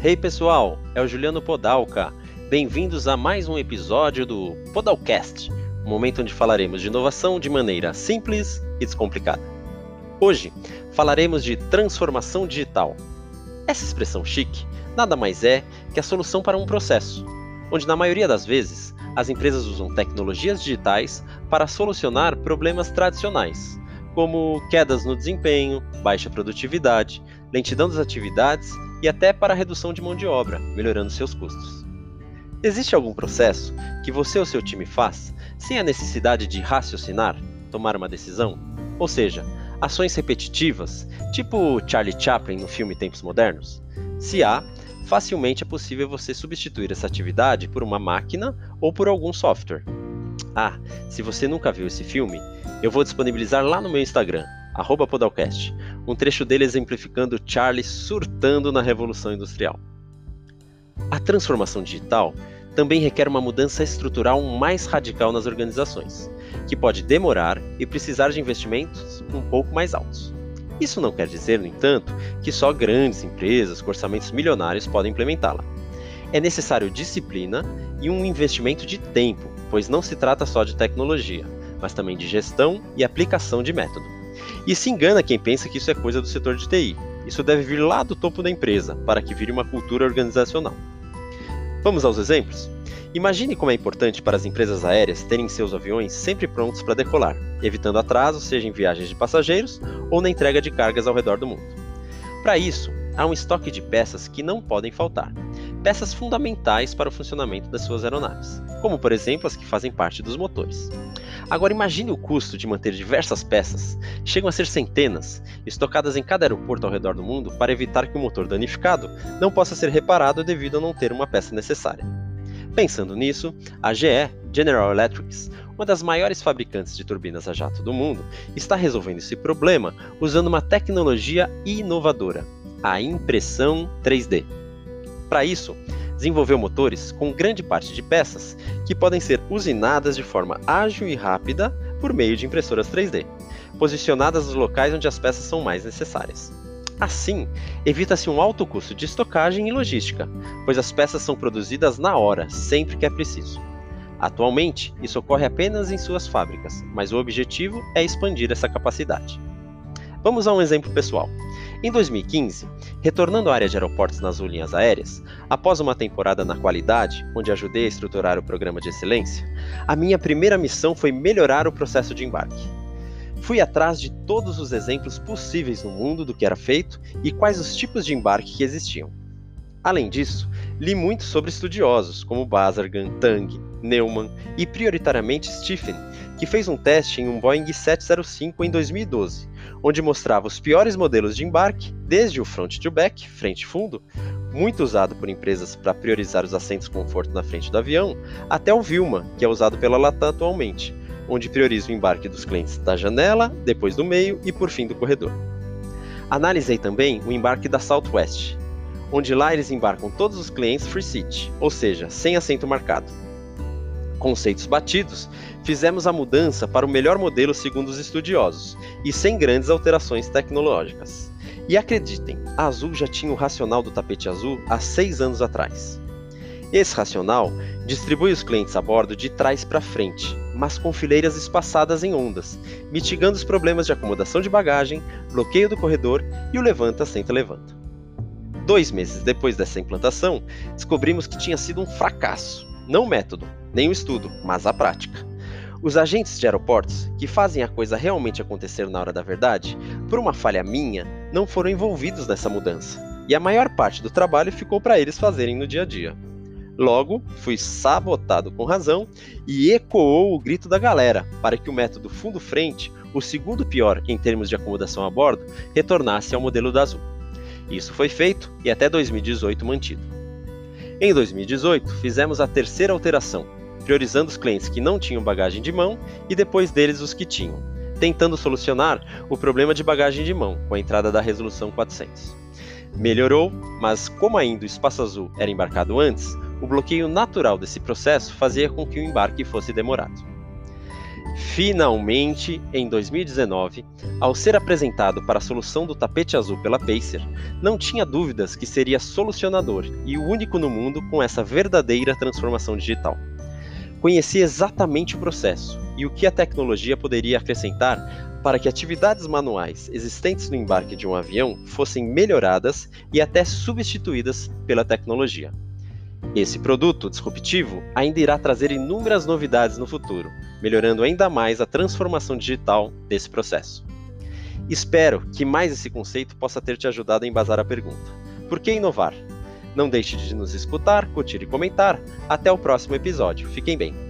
Hey pessoal, é o Juliano Podalca. Bem-vindos a mais um episódio do Podalcast, um momento onde falaremos de inovação de maneira simples e descomplicada. Hoje falaremos de transformação digital. Essa expressão chique nada mais é que a solução para um processo, onde na maioria das vezes as empresas usam tecnologias digitais para solucionar problemas tradicionais, como quedas no desempenho, baixa produtividade, lentidão das atividades e até para redução de mão de obra, melhorando seus custos. Existe algum processo que você ou seu time faz sem a necessidade de raciocinar, tomar uma decisão? Ou seja, ações repetitivas, tipo Charlie Chaplin no filme Tempos Modernos? Se há, facilmente é possível você substituir essa atividade por uma máquina ou por algum software. Ah, se você nunca viu esse filme, eu vou disponibilizar lá no meu Instagram, Podalcast, um trecho dele exemplificando Charlie surtando na Revolução Industrial. A transformação digital também requer uma mudança estrutural mais radical nas organizações, que pode demorar e precisar de investimentos um pouco mais altos. Isso não quer dizer, no entanto, que só grandes empresas com orçamentos milionários podem implementá-la. É necessário disciplina e um investimento de tempo, pois não se trata só de tecnologia, mas também de gestão e aplicação de método. E se engana quem pensa que isso é coisa do setor de TI. Isso deve vir lá do topo da empresa, para que vire uma cultura organizacional. Vamos aos exemplos? Imagine como é importante para as empresas aéreas terem seus aviões sempre prontos para decolar, evitando atrasos, seja em viagens de passageiros ou na entrega de cargas ao redor do mundo. Para isso, há um estoque de peças que não podem faltar, peças fundamentais para o funcionamento das suas aeronaves, como por exemplo as que fazem parte dos motores. Agora imagine o custo de manter diversas peças, chegam a ser centenas, estocadas em cada aeroporto ao redor do mundo para evitar que o motor danificado não possa ser reparado devido a não ter uma peça necessária. Pensando nisso, a GE, General Electric, uma das maiores fabricantes de turbinas a jato do mundo, está resolvendo esse problema usando uma tecnologia inovadora, a impressão 3D. Para isso, desenvolveu motores com grande parte de peças que podem ser usinadas de forma ágil e rápida por meio de impressoras 3D, posicionadas nos locais onde as peças são mais necessárias. Assim, evita-se um alto custo de estocagem e logística, pois as peças são produzidas na hora, sempre que é preciso. Atualmente, isso ocorre apenas em suas fábricas, mas o objetivo é expandir essa capacidade. Vamos a um exemplo pessoal. Em 2015, retornando à área de aeroportos nas linhas aéreas, após uma temporada na qualidade, onde ajudei a estruturar o programa de excelência, a minha primeira missão foi melhorar o processo de embarque. Fui atrás de todos os exemplos possíveis no mundo do que era feito e quais os tipos de embarque que existiam. Além disso, li muito sobre estudiosos como Bazargan, Tang, Neumann e prioritariamente Stephen, que fez um teste em um Boeing 705 em 2012, onde mostrava os piores modelos de embarque, desde o front to back, frente fundo, muito usado por empresas para priorizar os assentos conforto na frente do avião, até o Vilma, que é usado pela Latam atualmente, onde prioriza o embarque dos clientes da janela, depois do meio e por fim do corredor. Analisei também o embarque da Southwest, onde lá eles embarcam todos os clientes free seat, ou seja, sem assento marcado. Conceitos batidos, fizemos a mudança para o melhor modelo segundo os estudiosos e sem grandes alterações tecnológicas. E acreditem, a Azul já tinha o racional do tapete azul há seis anos atrás. Esse racional distribui os clientes a bordo de trás para frente, mas com fileiras espaçadas em ondas, mitigando os problemas de acomodação de bagagem, bloqueio do corredor e o levanta-senta-levanta. Dois meses depois dessa implantação, descobrimos que tinha sido um fracasso, não o método, nem o estudo, mas a prática. Os agentes de aeroportos, que fazem a coisa realmente acontecer na hora da verdade, por uma falha minha, não foram envolvidos nessa mudança, e a maior parte do trabalho ficou para eles fazerem no dia a dia. Logo, fui sabotado com razão e ecoou o grito da galera para que o método fundo-frente, o segundo pior em termos de acomodação a bordo, retornasse ao modelo da Azul. Isso foi feito e até 2018 mantido. Em 2018, fizemos a terceira alteração, priorizando os clientes que não tinham bagagem de mão e depois deles os que tinham, tentando solucionar o problema de bagagem de mão com a entrada da Resolução 400. Melhorou, mas como ainda o espaço azul era embarcado antes, o bloqueio natural desse processo fazia com que o embarque fosse demorado. Finalmente, em 2019, ao ser apresentado para a solução do tapete azul pela Pacer, não tinha dúvidas que seria solucionador e o único no mundo com essa verdadeira transformação digital. Conhecia exatamente o processo e o que a tecnologia poderia acrescentar para que atividades manuais existentes no embarque de um avião fossem melhoradas e até substituídas pela tecnologia. Esse produto disruptivo ainda irá trazer inúmeras novidades no futuro, melhorando ainda mais a transformação digital desse processo. Espero que mais esse conceito possa ter te ajudado a embasar a pergunta: por que inovar? Não deixe de nos escutar, curtir e comentar. Até o próximo episódio. Fiquem bem.